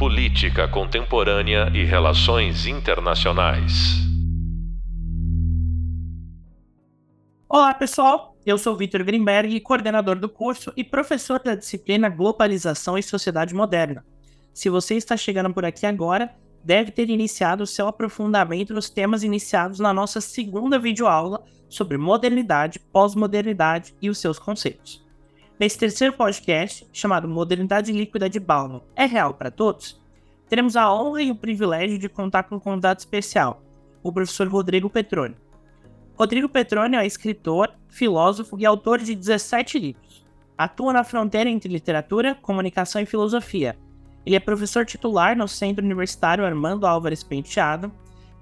Política Contemporânea e Relações Internacionais. Olá, pessoal. Eu sou Vitor Grimberg, coordenador do curso e professor da disciplina Globalização e Sociedade Moderna. Se você está chegando por aqui agora, deve ter iniciado seu aprofundamento nos temas iniciados na nossa segunda videoaula sobre modernidade, pós-modernidade e os seus conceitos. Nesse terceiro podcast, chamado Modernidade Líquida de Bauman, é real para todos? Teremos a honra e o privilégio de contar com um convidado especial, o professor Rodrigo Petroni. Rodrigo Petroni é escritor, filósofo e autor de 17 livros. Atua na fronteira entre literatura, comunicação e filosofia. Ele é professor titular no Centro Universitário Armando Álvares Penteado,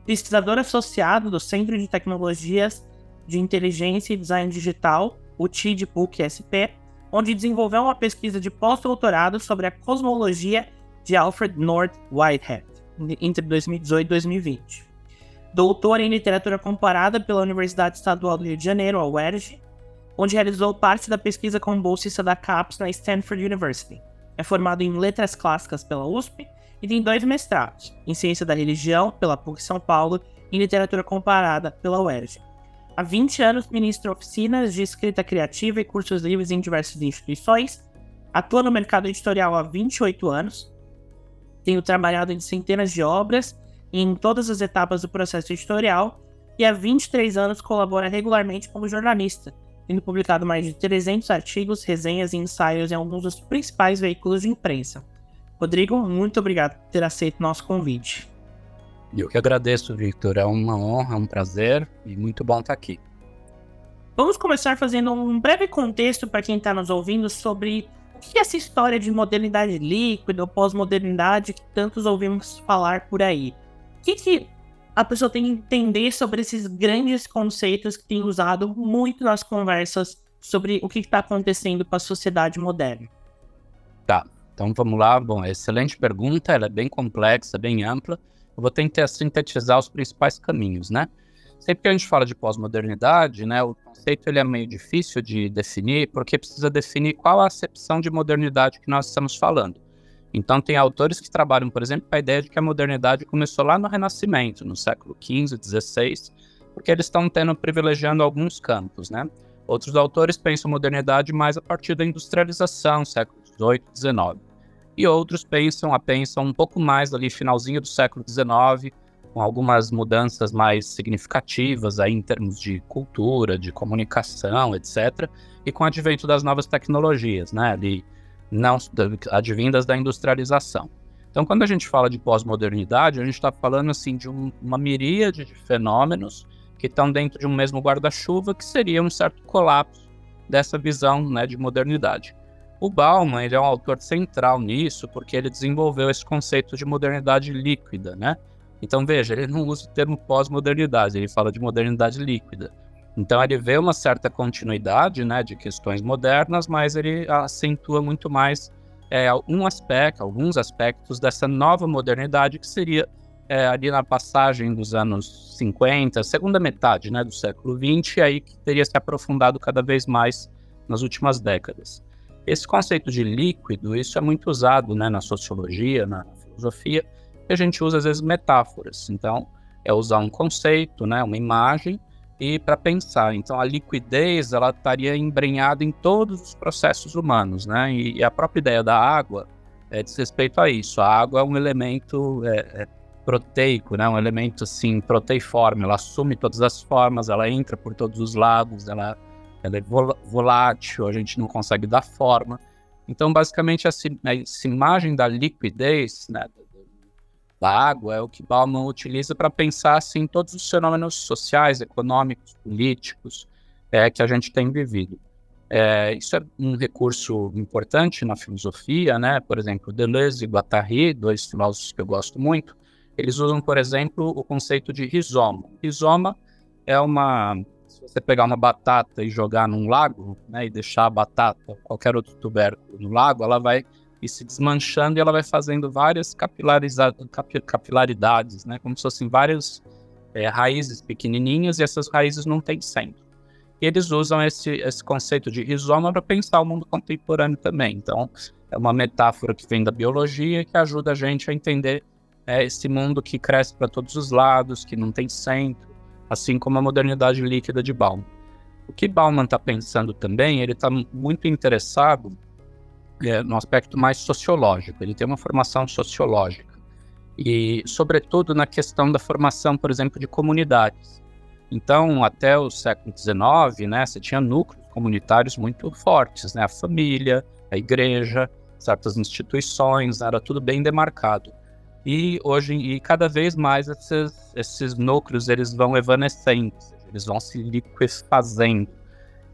pesquisador associado do Centro de Tecnologias de Inteligência e Design Digital, o TID PUC-SP, onde desenvolveu uma pesquisa de pós-doutorado sobre a cosmologia de Alfred North Whitehead, entre 2018 e 2020. Doutor em literatura comparada pela Universidade Estadual do Rio de Janeiro, a UERJ, onde realizou parte da pesquisa com bolsista da CAPES na Stanford University. É formado em letras clássicas pela USP e tem dois mestrados, em ciência da religião pela PUC São Paulo e em literatura comparada pela UERJ. Há 20 anos ministra oficinas de escrita criativa e cursos livres em diversas instituições. Atua no mercado editorial há 28 anos. Tenho trabalhado em centenas de obras em todas as etapas do processo editorial. E há 23 anos colabora regularmente como jornalista, tendo publicado mais de 300 artigos, resenhas e ensaios em alguns dos principais veículos de imprensa. Rodrigo, muito obrigado por ter aceito nosso convite. Eu que agradeço, Victor. É uma honra, um prazer e muito bom estar aqui. Vamos começar fazendo um breve contexto para quem está nos ouvindo sobre o que é essa história de modernidade líquida ou pós-modernidade que tantos ouvimos falar por aí. O que, que a pessoa tem que entender sobre esses grandes conceitos que tem usado muito nas conversas sobre o que está acontecendo com a sociedade moderna? Tá, então vamos lá. Bom, excelente pergunta, ela é bem complexa, bem ampla. Eu vou tentar sintetizar os principais caminhos, né? Sempre que a gente fala de pós-modernidade, né, o conceito ele é meio difícil de definir, porque precisa definir qual a acepção de modernidade que nós estamos falando. Então, tem autores que trabalham, por exemplo, com a ideia de que a modernidade começou lá no Renascimento, no século XV, XVI, porque eles estão tendo privilegiando alguns campos, né? Outros autores pensam modernidade mais a partir da industrialização, século XVIII, XIX e outros pensam a pensam um pouco mais ali finalzinho do século XIX, com algumas mudanças mais significativas aí em termos de cultura, de comunicação, etc. E com o advento das novas tecnologias, né, ali, não, advindas da industrialização. Então, quando a gente fala de pós-modernidade, a gente está falando assim de um, uma miríade de fenômenos que estão dentro de um mesmo guarda-chuva, que seria um certo colapso dessa visão né, de modernidade. O Bauman ele é um autor central nisso, porque ele desenvolveu esse conceito de modernidade líquida, né? Então veja, ele não usa o termo pós-modernidade, ele fala de modernidade líquida. Então ele vê uma certa continuidade, né, de questões modernas, mas ele acentua muito mais é, um aspecto, alguns aspectos dessa nova modernidade que seria é, ali na passagem dos anos 50, segunda metade, né, do século 20, e aí que teria se aprofundado cada vez mais nas últimas décadas. Esse conceito de líquido, isso é muito usado né, na sociologia, na filosofia, e a gente usa às vezes metáforas. Então, é usar um conceito, né, uma imagem, e para pensar. Então, a liquidez ela estaria embrenhada em todos os processos humanos, né? E, e a própria ideia da água é diz respeito a isso. A água é um elemento é, é, proteico, né? Um elemento assim proteiforme. Ela assume todas as formas, ela entra por todos os lados, ela ela é volátil, a gente não consegue dar forma. Então, basicamente, essa, essa imagem da liquidez né, da água é o que Bauman utiliza para pensar assim, todos os fenômenos sociais, econômicos, políticos é, que a gente tem vivido. É, isso é um recurso importante na filosofia, né? Por exemplo, Deleuze e Guattari, dois filósofos que eu gosto muito, eles usam, por exemplo, o conceito de rizoma. Rizoma é uma você pegar uma batata e jogar num lago, né, e deixar a batata, qualquer outro tubérculo no lago, ela vai se desmanchando e ela vai fazendo várias capilaridades, né, como se fossem várias é, raízes pequenininhas e essas raízes não têm centro. E eles usam esse, esse conceito de rizoma para pensar o mundo contemporâneo também. Então, é uma metáfora que vem da biologia que ajuda a gente a entender é, esse mundo que cresce para todos os lados, que não tem centro, assim como a modernidade líquida de Bauman. O que Bauman está pensando também, ele está muito interessado é, no aspecto mais sociológico. Ele tem uma formação sociológica e, sobretudo, na questão da formação, por exemplo, de comunidades. Então, até o século XIX, né, você tinha núcleos comunitários muito fortes, né, a família, a igreja, certas instituições, era tudo bem demarcado. E hoje, e cada vez mais esses, esses núcleos eles vão evanescendo, eles vão se liquefazendo.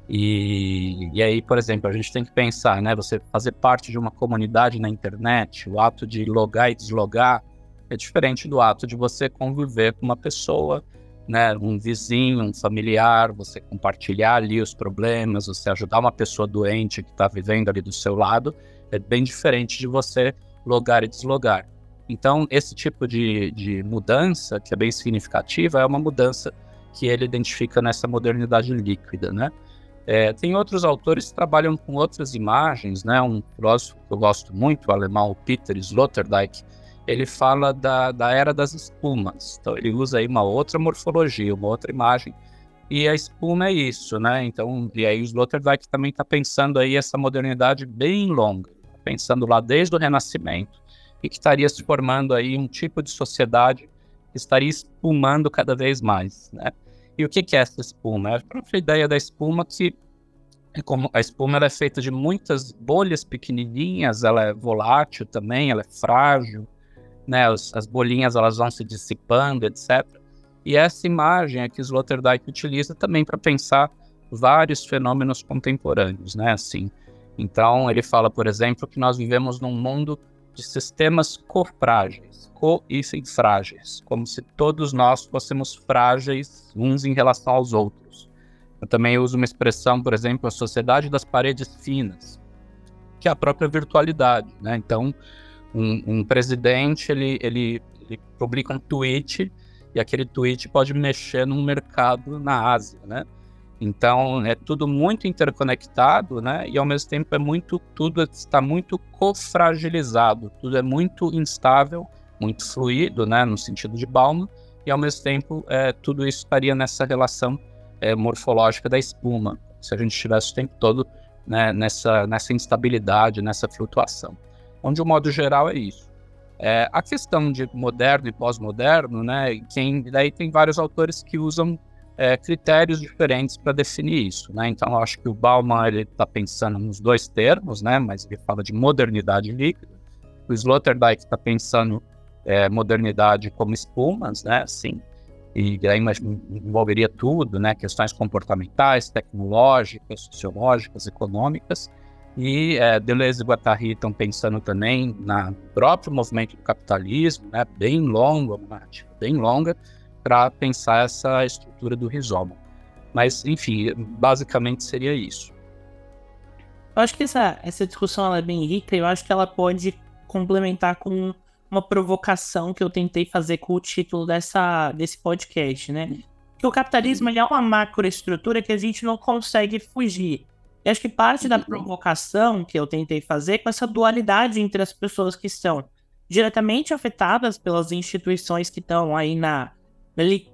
E, e aí, por exemplo, a gente tem que pensar, né? Você fazer parte de uma comunidade na internet, o ato de logar e deslogar é diferente do ato de você conviver com uma pessoa né, um vizinho, um familiar, você compartilhar ali os problemas, você ajudar uma pessoa doente que está vivendo ali do seu lado, é bem diferente de você logar e deslogar. Então, esse tipo de, de mudança, que é bem significativa, é uma mudança que ele identifica nessa modernidade líquida, né? É, tem outros autores que trabalham com outras imagens, né? Um filósofo que eu gosto muito, o alemão Peter Sloterdijk, ele fala da, da era das espumas. Então ele usa aí uma outra morfologia, uma outra imagem. E a espuma é isso, né? Então, e aí o Sloterdijk também está pensando aí essa modernidade bem longa, tá pensando lá desde o Renascimento e que estaria se formando aí um tipo de sociedade que estaria espumando cada vez mais, né? E o que, é essa espuma? É a própria ideia da espuma que é como a espuma é feita de muitas bolhas pequenininhas, ela é volátil também, ela é frágil, né, as, as bolinhas elas vão se dissipando, etc. E essa imagem é que Sloterdijk utiliza também para pensar vários fenômenos contemporâneos, né, assim. Então, ele fala, por exemplo, que nós vivemos num mundo de sistemas cofrágeis, co e frágeis, como se todos nós fôssemos frágeis uns em relação aos outros. Eu também uso uma expressão, por exemplo, a sociedade das paredes finas, que é a própria virtualidade, né? Então, um, um presidente ele, ele, ele publica um tweet e aquele tweet pode mexer num mercado na Ásia, né? Então é tudo muito interconectado, né? E ao mesmo tempo é muito tudo está muito cofragilizado, tudo é muito instável, muito fluido, né? No sentido de Bauman e ao mesmo tempo é, tudo isso estaria nessa relação é, morfológica da espuma, se a gente estivesse o tempo todo né, nessa nessa instabilidade, nessa flutuação onde o modo geral é isso. É, a questão de moderno e pós-moderno, né, quem, daí tem vários autores que usam é, critérios diferentes para definir isso, né? Então, acho que o Bauman está pensando nos dois termos, né? Mas ele fala de modernidade líquida. O Sloterdijk está pensando é, modernidade como espumas, né? Assim, e aí envolveria tudo, né? Questões comportamentais, tecnológicas, sociológicas, econômicas. E é, Deleuze e Guattari estão pensando também no próprio movimento do capitalismo, né, bem narrativa bem longa, para pensar essa estrutura do rizoma. Mas, enfim, basicamente seria isso. Eu acho que essa, essa discussão é bem rica e eu acho que ela pode complementar com uma provocação que eu tentei fazer com o título dessa, desse podcast, né? Que o capitalismo é uma macroestrutura que a gente não consegue fugir. E acho que parte da provocação que eu tentei fazer com essa dualidade entre as pessoas que são diretamente afetadas pelas instituições que estão aí na,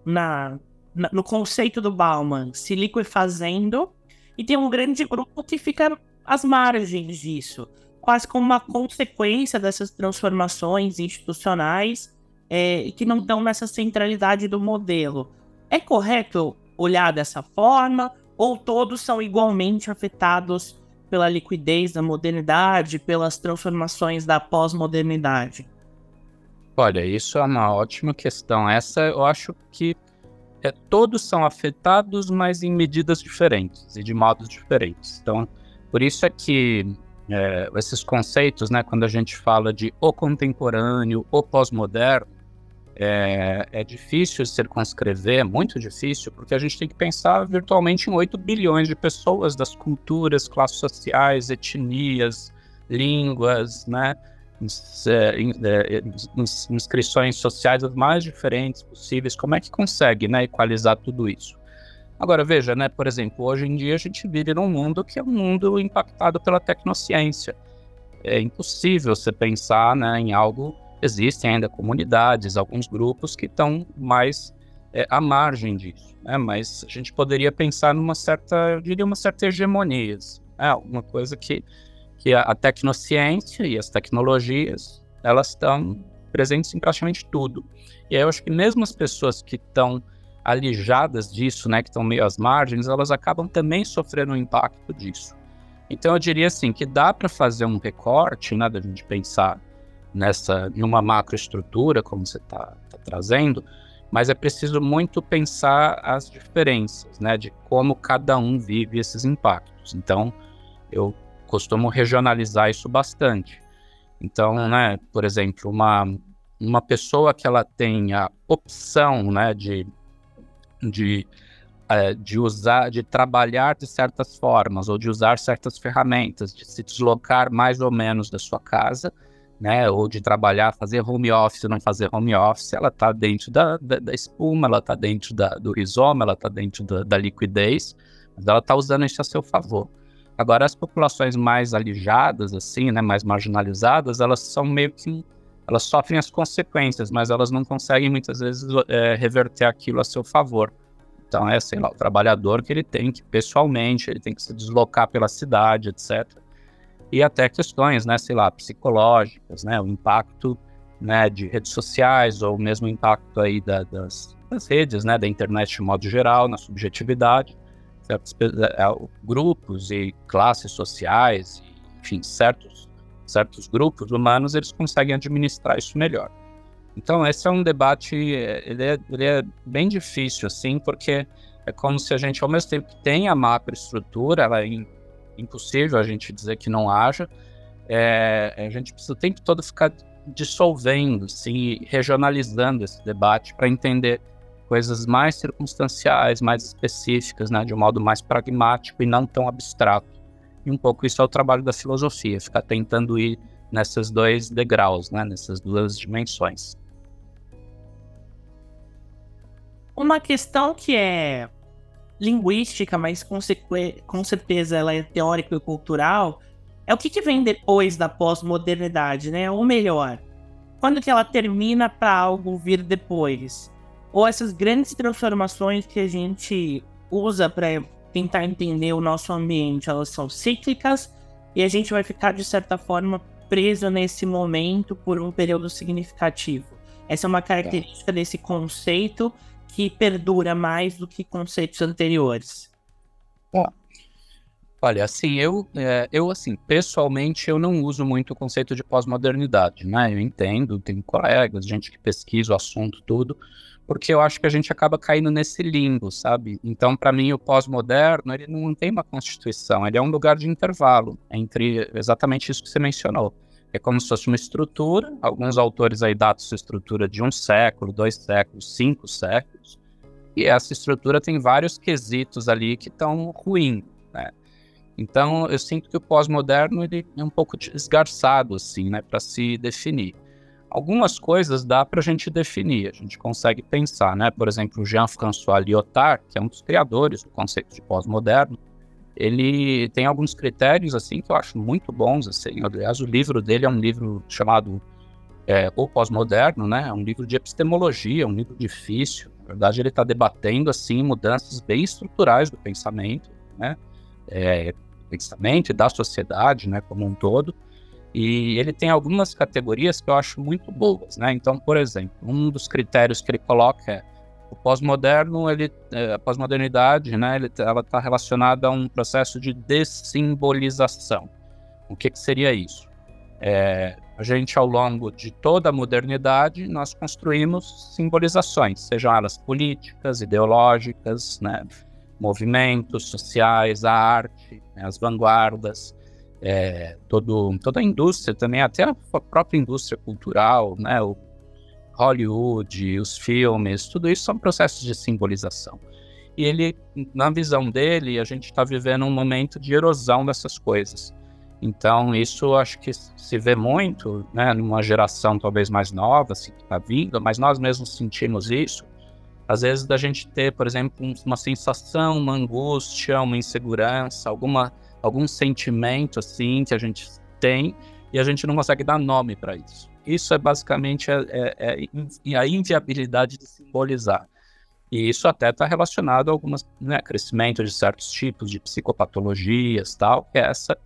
na, na, no conceito do Bauman se liquefazendo, e tem um grande grupo que fica às margens disso, quase como uma consequência dessas transformações institucionais é, que não estão nessa centralidade do modelo. É correto olhar dessa forma? ou todos são igualmente afetados pela liquidez da modernidade, pelas transformações da pós-modernidade? Olha, isso é uma ótima questão. Essa eu acho que é, todos são afetados, mas em medidas diferentes e de modos diferentes. Então, por isso é que é, esses conceitos, né, quando a gente fala de o contemporâneo, o pós-moderno, é, é difícil circunscrever, é muito difícil, porque a gente tem que pensar virtualmente em 8 bilhões de pessoas das culturas, classes sociais, etnias, línguas, né? É, é, inscrições sociais as mais diferentes possíveis. Como é que consegue né, equalizar tudo isso? Agora, veja, né, por exemplo, hoje em dia a gente vive num mundo que é um mundo impactado pela tecnociência. É impossível você pensar né, em algo. Existem ainda comunidades, alguns grupos que estão mais é, à margem disso, né? mas a gente poderia pensar numa certa, eu diria, uma certa hegemonia, né? alguma coisa que, que a, a tecnociência e as tecnologias elas estão presentes em praticamente tudo. E aí eu acho que mesmo as pessoas que estão alijadas disso, né, que estão meio às margens, elas acabam também sofrendo o impacto disso. Então eu diria assim que dá para fazer um recorte, né, da gente pensar nessa em uma macroestrutura como você está tá trazendo, mas é preciso muito pensar as diferenças, né, de como cada um vive esses impactos. Então eu costumo regionalizar isso bastante. Então, né, por exemplo, uma uma pessoa que ela tem a opção, né, de de, uh, de usar, de trabalhar de certas formas ou de usar certas ferramentas, de se deslocar mais ou menos da sua casa, né, ou de trabalhar, fazer home office, não fazer home office, ela está dentro da, da, da, espuma, ela está dentro da, do rizoma, ela está dentro da, da liquidez, mas ela está usando isso a seu favor. Agora, as populações mais alijadas, assim, né, mais marginalizadas, elas são meio que elas sofrem as consequências, mas elas não conseguem muitas vezes é, reverter aquilo a seu favor. Então é, sei lá, o trabalhador que ele tem que, pessoalmente, ele tem que se deslocar pela cidade, etc. E até questões, né, sei lá, psicológicas, né, o impacto, né, de redes sociais ou mesmo o impacto aí da, das, das, redes, né, da internet de modo geral, na subjetividade, grupos e classes sociais, enfim, certos certos grupos humanos, eles conseguem administrar isso melhor. Então, esse é um debate, ele é, ele é bem difícil, assim, porque é como se a gente, ao mesmo tempo que tem a macroestrutura, ela é impossível a gente dizer que não haja, é, a gente precisa o tempo todo ficar dissolvendo, assim, regionalizando esse debate para entender coisas mais circunstanciais, mais específicas, né, de um modo mais pragmático e não tão abstrato. E um pouco isso é o trabalho da filosofia, ficar tentando ir nesses dois degraus, né, nessas duas dimensões. Uma questão que é linguística, mas com, com certeza ela é teórica e cultural, é o que, que vem depois da pós-modernidade, né? Ou melhor, quando que ela termina para algo vir depois? Ou essas grandes transformações que a gente usa para tentar entender o nosso ambiente, elas são cíclicas e a gente vai ficar, de certa forma, preso nesse momento por um período significativo. Essa é uma característica desse conceito que perdura mais do que conceitos anteriores. Olha, assim, eu, é, eu assim, pessoalmente, eu não uso muito o conceito de pós-modernidade, né? Eu entendo, tenho colegas, gente que pesquisa o assunto, tudo, porque eu acho que a gente acaba caindo nesse limbo, sabe? Então, para mim, o pós-moderno, ele não tem uma constituição, ele é um lugar de intervalo entre exatamente isso que você mencionou. É como se fosse uma estrutura, alguns autores aí datam essa estrutura de um século, dois séculos, cinco séculos, e essa estrutura tem vários quesitos ali que estão ruins, né? Então, eu sinto que o pós-moderno ele é um pouco esgarçado, assim, né, para se definir. Algumas coisas dá para a gente definir, a gente consegue pensar, né? Por exemplo, Jean-François Lyotard, que é um dos criadores do conceito de pós-moderno, ele tem alguns critérios assim que eu acho muito bons. Assim. Aliás, o livro dele é um livro chamado é, O Pós-Moderno, né? É um livro de epistemologia, um livro difícil. Na verdade, ele está debatendo assim mudanças bem estruturais do pensamento, né? É, pensamento e da sociedade, né? Como um todo. E ele tem algumas categorias que eu acho muito boas, né? Então, por exemplo, um dos critérios que ele coloca é o pós-moderno, ele, é, a pós-modernidade, né? Ele, ela está relacionada a um processo de dessimbolização. O que, que seria isso? É, a gente, ao longo de toda a modernidade, nós construímos simbolizações, sejam elas políticas, ideológicas, né? movimentos sociais, a arte, né? as vanguardas é, todo, toda a indústria também, até a própria indústria cultural, né, o Hollywood, os filmes, tudo isso são processos de simbolização. E ele, na visão dele, a gente está vivendo um momento de erosão dessas coisas. Então, isso acho que se vê muito, né, numa geração talvez mais nova, assim, que está vindo, mas nós mesmos sentimos isso. às vezes da gente ter, por exemplo, uma sensação, uma angústia, uma insegurança, alguma, algum sentimento assim que a gente tem e a gente não consegue dar nome para isso. Isso é basicamente é, é, é a inviabilidade de simbolizar. E isso até está relacionado a algumas né, crescimento de certos tipos de psicopatologias, tal, que é essa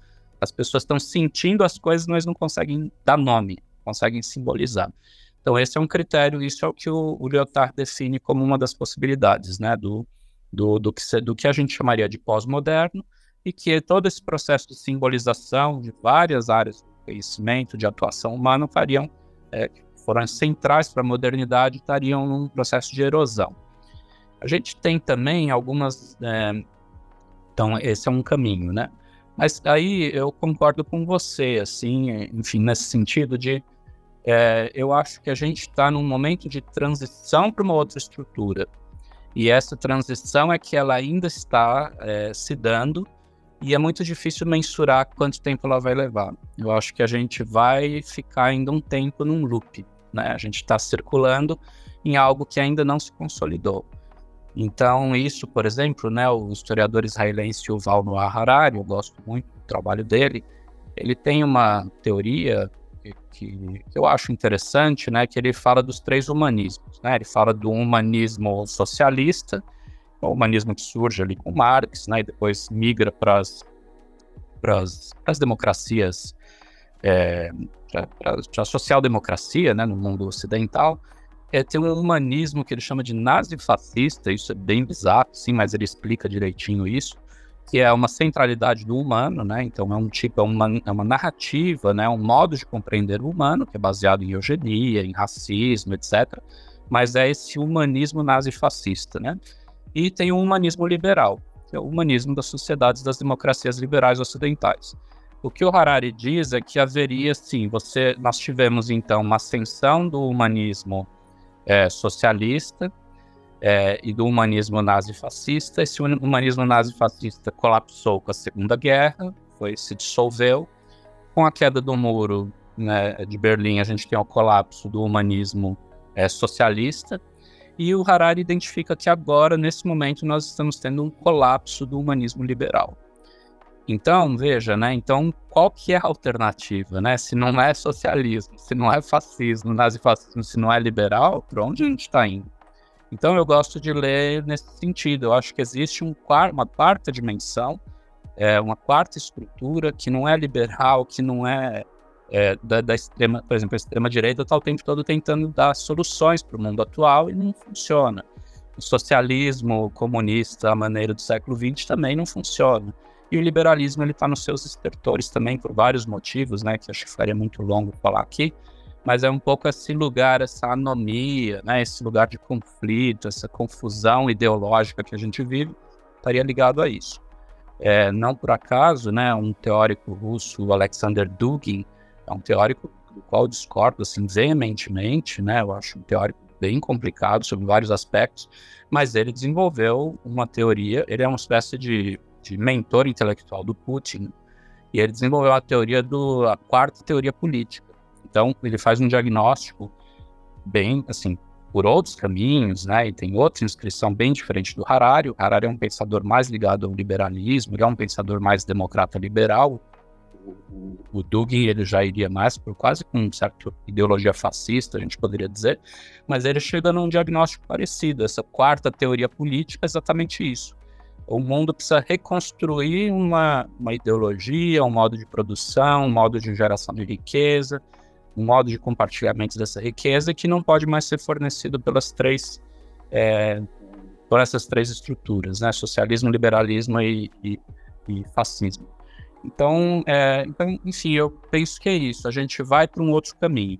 as pessoas estão sentindo as coisas, mas não conseguem dar nome, conseguem simbolizar. Então esse é um critério, isso é o que o, o Lyotard define como uma das possibilidades, né, do, do, do, que, do que a gente chamaria de pós-moderno, e que todo esse processo de simbolização de várias áreas do conhecimento, de atuação humana, fariam, é, foram centrais para a modernidade, estariam num processo de erosão. A gente tem também algumas. É, então, esse é um caminho, né? Mas aí eu concordo com você, assim, enfim, nesse sentido de. É, eu acho que a gente está num momento de transição para uma outra estrutura. E essa transição é que ela ainda está é, se dando e é muito difícil mensurar quanto tempo ela vai levar. Eu acho que a gente vai ficar ainda um tempo num loop, né? A gente está circulando em algo que ainda não se consolidou. Então, isso, por exemplo, né, o historiador israelense Yuval Noah Harari, eu gosto muito do trabalho dele, ele tem uma teoria que, eu acho interessante, né, que ele fala dos três humanismos. Né? Ele fala do humanismo socialista, o humanismo que surge ali com Marx, né, e depois migra para as democracias, é, para a social-democracia né, no mundo ocidental, é, tem um humanismo que ele chama de nazi-fascista, isso é bem bizarro, sim, mas ele explica direitinho isso, que é uma centralidade do humano, né? Então é um tipo, é uma, é uma narrativa, né? Um modo de compreender o humano que é baseado em eugenia, em racismo, etc. Mas é esse humanismo nazi-fascista, né? E tem o humanismo liberal, que é o humanismo das sociedades das democracias liberais ocidentais. O que o Harari diz é que haveria, sim, você, nós tivemos então uma ascensão do humanismo é, socialista é, e do humanismo nazifascista. Esse humanismo nazifascista colapsou com a Segunda Guerra, foi se dissolveu. Com a queda do muro né, de Berlim, a gente tem o colapso do humanismo é, socialista. E o Harari identifica que agora, nesse momento, nós estamos tendo um colapso do humanismo liberal. Então, veja, né? Então, qual que é a alternativa, né? Se não é socialismo, se não é fascismo, nazifascismo, se não é liberal, para onde a gente está indo? Então, eu gosto de ler nesse sentido. Eu acho que existe um, uma quarta dimensão, é, uma quarta estrutura que não é liberal, que não é, é da, da, extrema, por exemplo, a extrema direita está o tempo todo tentando dar soluções para o mundo atual e não funciona. O socialismo comunista, a maneira do século XX, também não funciona. E o liberalismo ele está nos seus estertores também por vários motivos, né, que acho que faria muito longo falar aqui, mas é um pouco esse lugar, essa anomia, né, esse lugar de conflito, essa confusão ideológica que a gente vive, estaria ligado a isso. É, não por acaso, né, um teórico russo, Alexander Dugin, é um teórico do qual eu discordo assim, veementemente, né, eu acho um teórico bem complicado sobre vários aspectos, mas ele desenvolveu uma teoria, ele é uma espécie de de mentor intelectual do Putin, e ele desenvolveu a teoria do a quarta teoria política. Então, ele faz um diagnóstico bem, assim, por outros caminhos, né? E tem outra inscrição bem diferente do Harari. O Harari é um pensador mais ligado ao liberalismo, ele é um pensador mais democrata liberal. O, o, Dugin ele já iria mais por quase com certa ideologia fascista, a gente poderia dizer, mas ele chega num diagnóstico parecido. Essa quarta teoria política é exatamente isso o mundo precisa reconstruir uma, uma ideologia, um modo de produção, um modo de geração de riqueza, um modo de compartilhamento dessa riqueza que não pode mais ser fornecido pelas três é, por essas três estruturas, né? Socialismo, liberalismo e, e, e fascismo. Então, é, então, enfim, eu penso que é isso. A gente vai para um outro caminho.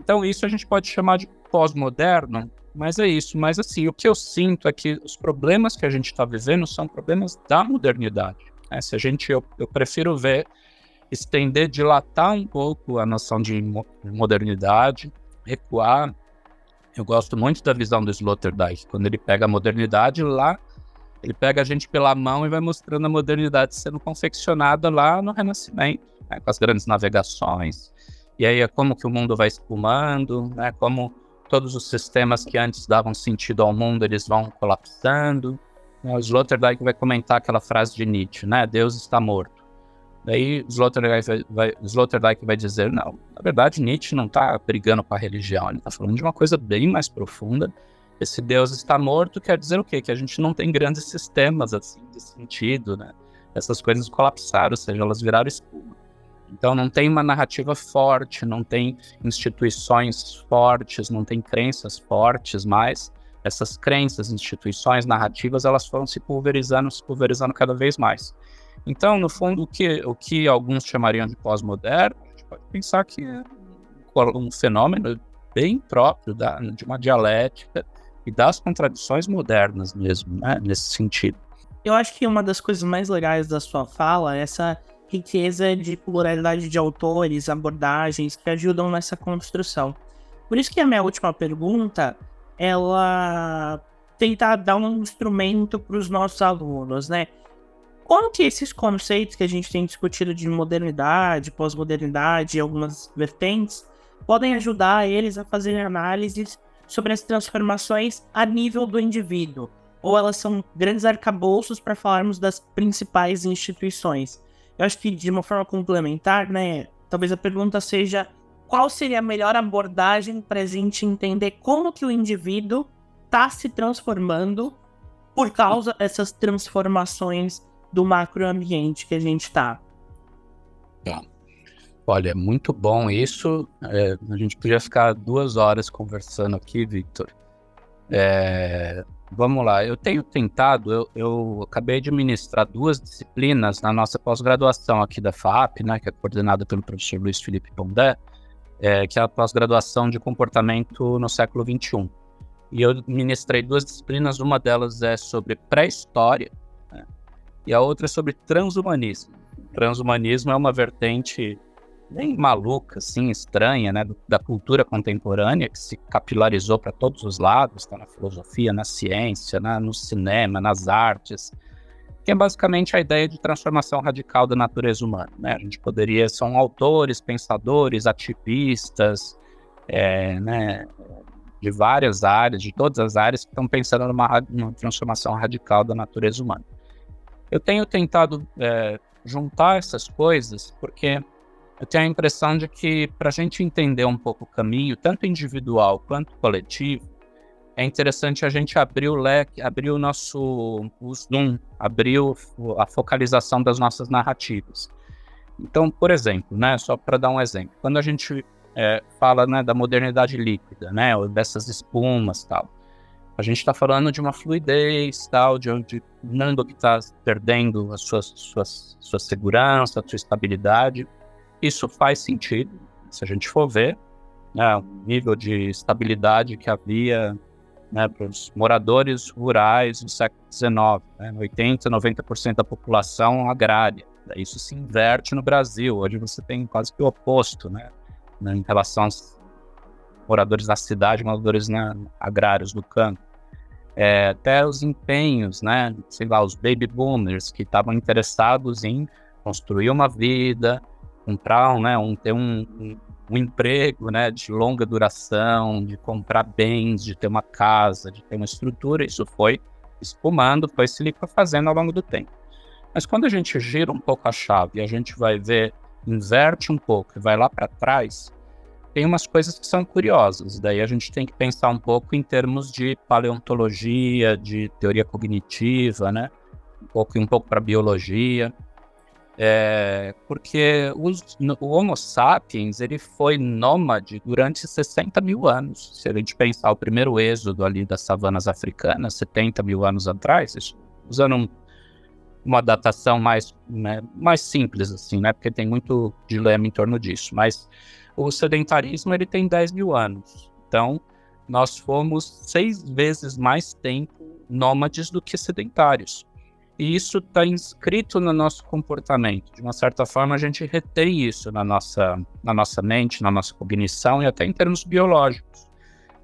Então, isso a gente pode chamar de pós-moderno, mas é isso. Mas assim, o que eu sinto é que os problemas que a gente está vivendo são problemas da modernidade. Né? Se a gente, eu, eu, prefiro ver, estender, dilatar um pouco a noção de modernidade, recuar. Eu gosto muito da visão do Sloterdijk, quando ele pega a modernidade lá, ele pega a gente pela mão e vai mostrando a modernidade sendo confeccionada lá no Renascimento, né? com as grandes navegações. E aí é como que o mundo vai espumando, né? como todos os sistemas que antes davam sentido ao mundo, eles vão colapsando. O Sloterdijk vai comentar aquela frase de Nietzsche, né? Deus está morto. Daí Sloterdijk vai, vai, Sloterdijk vai dizer, não, na verdade Nietzsche não está brigando com a religião, ele está falando de uma coisa bem mais profunda. Esse Deus está morto quer dizer o quê? Que a gente não tem grandes sistemas assim de sentido, né? Essas coisas colapsaram, ou seja, elas viraram espuma. Então não tem uma narrativa forte, não tem instituições fortes, não tem crenças fortes mais. Essas crenças, instituições, narrativas, elas foram se pulverizando, se pulverizando cada vez mais. Então, no fundo, o que, o que alguns chamariam de pós-moderno, a gente pode pensar que é um fenômeno bem próprio da, de uma dialética e das contradições modernas mesmo, né, nesse sentido. Eu acho que uma das coisas mais legais da sua fala é essa riqueza de pluralidade de autores, abordagens que ajudam nessa construção. Por isso que a minha última pergunta, ela tentar dar um instrumento para os nossos alunos, né? Como que esses conceitos que a gente tem discutido de modernidade, pós-modernidade e algumas vertentes podem ajudar eles a fazerem análises sobre as transformações a nível do indivíduo? Ou elas são grandes arcabouços para falarmos das principais instituições? Eu acho que de uma forma complementar, né? Talvez a pergunta seja qual seria a melhor abordagem para a gente entender como que o indivíduo está se transformando por causa dessas transformações do macroambiente que a gente está. Olha, muito bom isso. É, a gente podia ficar duas horas conversando aqui, Victor. É, Vamos lá, eu tenho tentado, eu, eu acabei de ministrar duas disciplinas na nossa pós-graduação aqui da FAP, né, que é coordenada pelo professor Luiz Felipe Pondé, é, que é a pós-graduação de comportamento no século XXI. E eu ministrei duas disciplinas, uma delas é sobre pré-história né, e a outra é sobre transhumanismo. Transhumanismo é uma vertente bem maluca, assim, estranha, né, da cultura contemporânea, que se capilarizou para todos os lados, está na filosofia, na ciência, na, no cinema, nas artes, que é basicamente a ideia de transformação radical da natureza humana. Né? A gente poderia, são autores, pensadores, ativistas, é, né, de várias áreas, de todas as áreas, que estão pensando numa, numa transformação radical da natureza humana. Eu tenho tentado é, juntar essas coisas porque eu tenho a impressão de que para a gente entender um pouco o caminho, tanto individual quanto coletivo, é interessante a gente abrir o leque, abrir o nosso o zoom, abrir a focalização das nossas narrativas. Então, por exemplo, né, só para dar um exemplo, quando a gente é, fala né, da modernidade líquida, né, ou dessas espumas tal, a gente está falando de uma fluidez tal, de onde nada que está perdendo a sua, sua, sua segurança, a sua estabilidade, isso faz sentido, se a gente for ver, né, o nível de estabilidade que havia né, para os moradores rurais no século XIX, né, 80%, 90% da população agrária. Isso se inverte no Brasil. Hoje você tem quase que o oposto, né, né em relação aos moradores da cidade, moradores né, agrários do campo. É, até os empenhos, né, sei lá, os baby boomers que estavam interessados em construir uma vida, comprar, né, um, ter um, um, um, emprego, né, de longa duração, de comprar bens, de ter uma casa, de ter uma estrutura, isso foi espumando, foi se liquefazendo ao longo do tempo. Mas quando a gente gira um pouco a chave e a gente vai ver, inverte um pouco e vai lá para trás, tem umas coisas que são curiosas. Daí a gente tem que pensar um pouco em termos de paleontologia, de teoria cognitiva, né? Um pouco um pouco para biologia. É, porque os, o Homo sapiens ele foi nômade durante 60 mil anos. Se a gente pensar o primeiro êxodo ali das savanas africanas, 70 mil anos atrás, usando um, uma datação mais, né, mais simples, assim, né, porque tem muito dilema em torno disso. Mas o sedentarismo ele tem 10 mil anos. Então, nós fomos seis vezes mais tempo nômades do que sedentários. E isso está inscrito no nosso comportamento. De uma certa forma, a gente retém isso na nossa, na nossa mente, na nossa cognição e até em termos biológicos.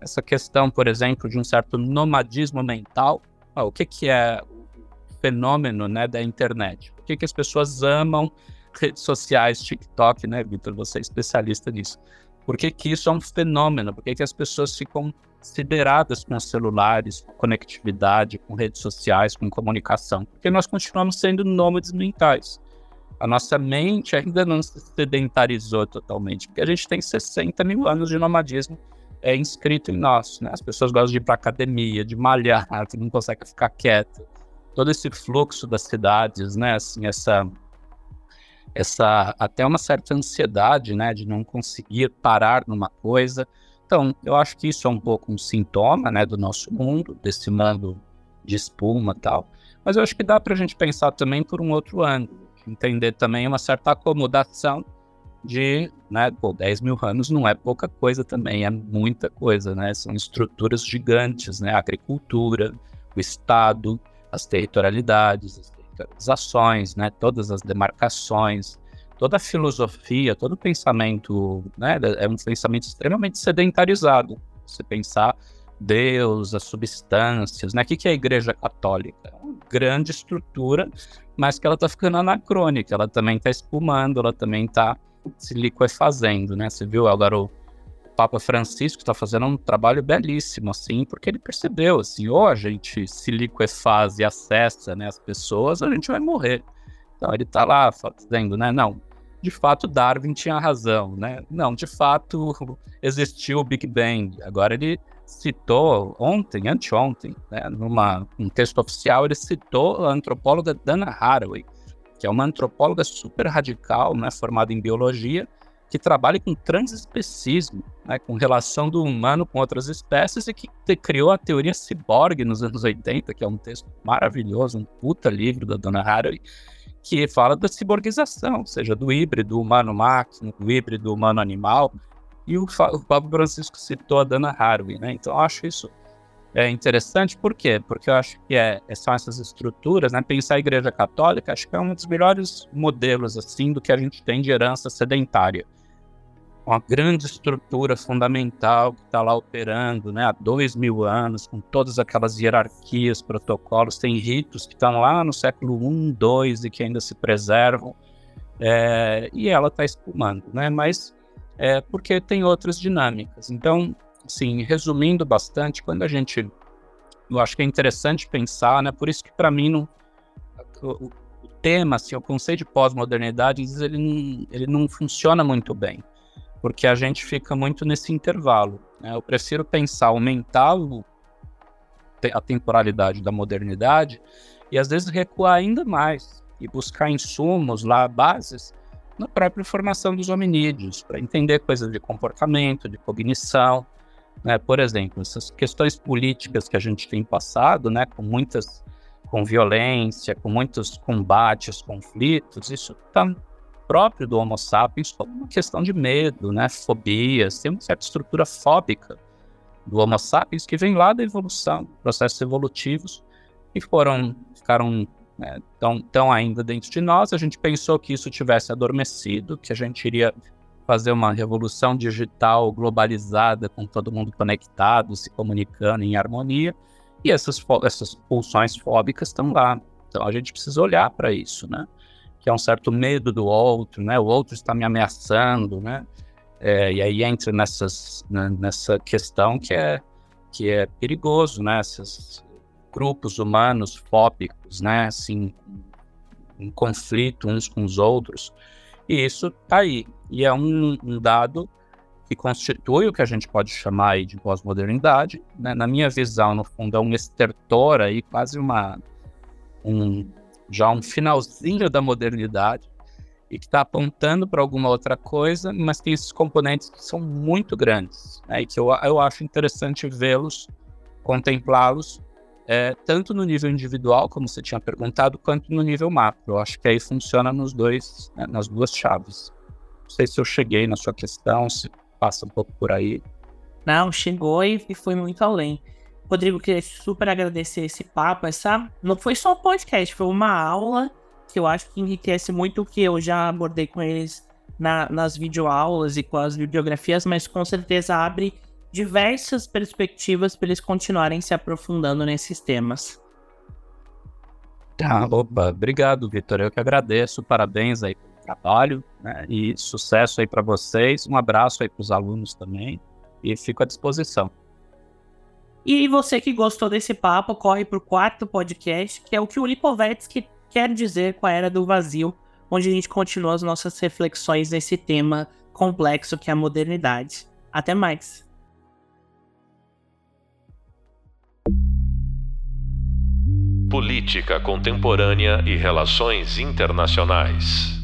Essa questão, por exemplo, de um certo nomadismo mental, ah, o que, que é o fenômeno né, da internet? Por que, que as pessoas amam redes sociais, TikTok, né, Vitor? Você é especialista nisso. Por que, que isso é um fenômeno? Por que, que as pessoas ficam sideradas com celulares, com conectividade, com redes sociais, com comunicação? Porque nós continuamos sendo nômades mentais. A nossa mente ainda não se sedentarizou totalmente, porque a gente tem 60 mil anos de nomadismo é inscrito em nós. Né? As pessoas gostam de ir para academia, de malhar, não conseguem ficar quieto. Todo esse fluxo das cidades, né? Assim, essa essa até uma certa ansiedade, né, de não conseguir parar numa coisa. Então, eu acho que isso é um pouco um sintoma, né, do nosso mundo, desse mundo de espuma, tal. Mas eu acho que dá para a gente pensar também por um outro ângulo, entender também uma certa acomodação de, né, pô, 10 mil anos não é pouca coisa também, é muita coisa, né? São estruturas gigantes, né? A agricultura, o Estado, as territorialidades, as territorializações, né? Todas as demarcações, toda a filosofia, todo o pensamento, né? É um pensamento extremamente sedentarizado. Você pensar Deus, as substâncias, né? O que é a Igreja Católica? É uma grande estrutura, mas que ela está ficando anacrônica, ela também está espumando, ela também está se liquefazendo, né? Você viu agora o Papa Francisco está fazendo um trabalho belíssimo, assim, porque ele percebeu, assim, ou a gente se liquefaz e acessa, né, as pessoas, a gente vai morrer. Então ele está lá dizendo, né, não, de fato Darwin tinha razão, né? Não, de fato existiu o Big Bang. Agora ele citou ontem, anteontem, né, numa um texto oficial, ele citou a antropóloga Dana Haraway, que é uma antropóloga super radical, né, formada em biologia, que trabalha com transespecismo, né, com relação do humano com outras espécies e que te, criou a teoria ciborgue nos anos 80, que é um texto maravilhoso, um puta livro da Dona Haraway, que fala da ciborguização, ou seja, do híbrido humano-máquina, do híbrido humano-animal, e o, o Pablo Francisco citou a Dana Haraway, né? Então eu acho isso é interessante, por quê? Porque eu acho que é, é, são essas estruturas, né? Pensar a Igreja Católica, acho que é um dos melhores modelos, assim, do que a gente tem de herança sedentária. Uma grande estrutura fundamental que está lá operando, né? Há dois mil anos, com todas aquelas hierarquias, protocolos, tem ritos que estão lá no século I, II e que ainda se preservam. É, e ela está espumando, né? Mas é porque tem outras dinâmicas. Então, assim, resumindo bastante, quando a gente. Eu acho que é interessante pensar, né? Por isso que, para mim, não, o, o, tema, assim, o conceito de pós-modernidade, ele, não, ele não funciona muito bem, porque a gente fica muito nesse intervalo. Né? Eu prefiro pensar, aumentar o, a temporalidade da modernidade e, às vezes, recuar ainda mais e buscar insumos lá, bases, na própria formação dos hominídeos, para entender coisas de comportamento, de cognição, né? Por exemplo, essas questões políticas que a gente tem passado, né, com muitas, com violência, com muitos combates, conflitos, isso está próprio do Homo sapiens como uma questão de medo, né, fobias, tem uma certa estrutura fóbica do Homo sapiens que vem lá da evolução, processos evolutivos que foram ficaram né, tão, tão ainda dentro de nós. A gente pensou que isso tivesse adormecido, que a gente iria fazer uma revolução digital globalizada, com todo mundo conectado, se comunicando em harmonia, e essas, essas pulsões fóbicas estão lá. Então a gente precisa olhar para isso, né? Que é um certo medo do outro, né? O outro está me ameaçando, né? É, e aí entra nessas, né, nessa questão que é, que é perigoso, né? Esses grupos humanos fóbicos, né? Assim, em conflito uns com os outros. E isso está aí. E é um, um, dado que constitui o que a gente pode chamar de pós-modernidade. Né? Na minha visão, no fundo, é um estertor aí, quase uma, um, já um finalzinho da modernidade e que está apontando para alguma outra coisa, mas tem esses componentes que são muito grandes né? e que eu, eu acho interessante vê-los, contemplá-los é, tanto no nível individual, como você tinha perguntado, quanto no nível macro. Eu acho que aí funciona nos dois, né, nas duas chaves. Não sei se eu cheguei na sua questão, se passa um pouco por aí. Não, chegou e foi muito além. Rodrigo, queria super agradecer esse papo. Essa não foi só um podcast, foi uma aula que eu acho que enriquece muito o que eu já abordei com eles na, nas videoaulas e com as bibliografias, mas com certeza abre diversas perspectivas para eles continuarem se aprofundando nesses temas. Tá, opa, obrigado, Vitor. Eu que agradeço. Parabéns aí pelo trabalho, né? E sucesso aí para vocês, um abraço aí para os alunos também e fico à disposição. E você que gostou desse papo, corre para o quarto podcast, que é o que o Lipovetsky quer dizer com a Era do Vazio, onde a gente continua as nossas reflexões nesse tema complexo que é a modernidade. Até mais! Política Contemporânea e Relações Internacionais.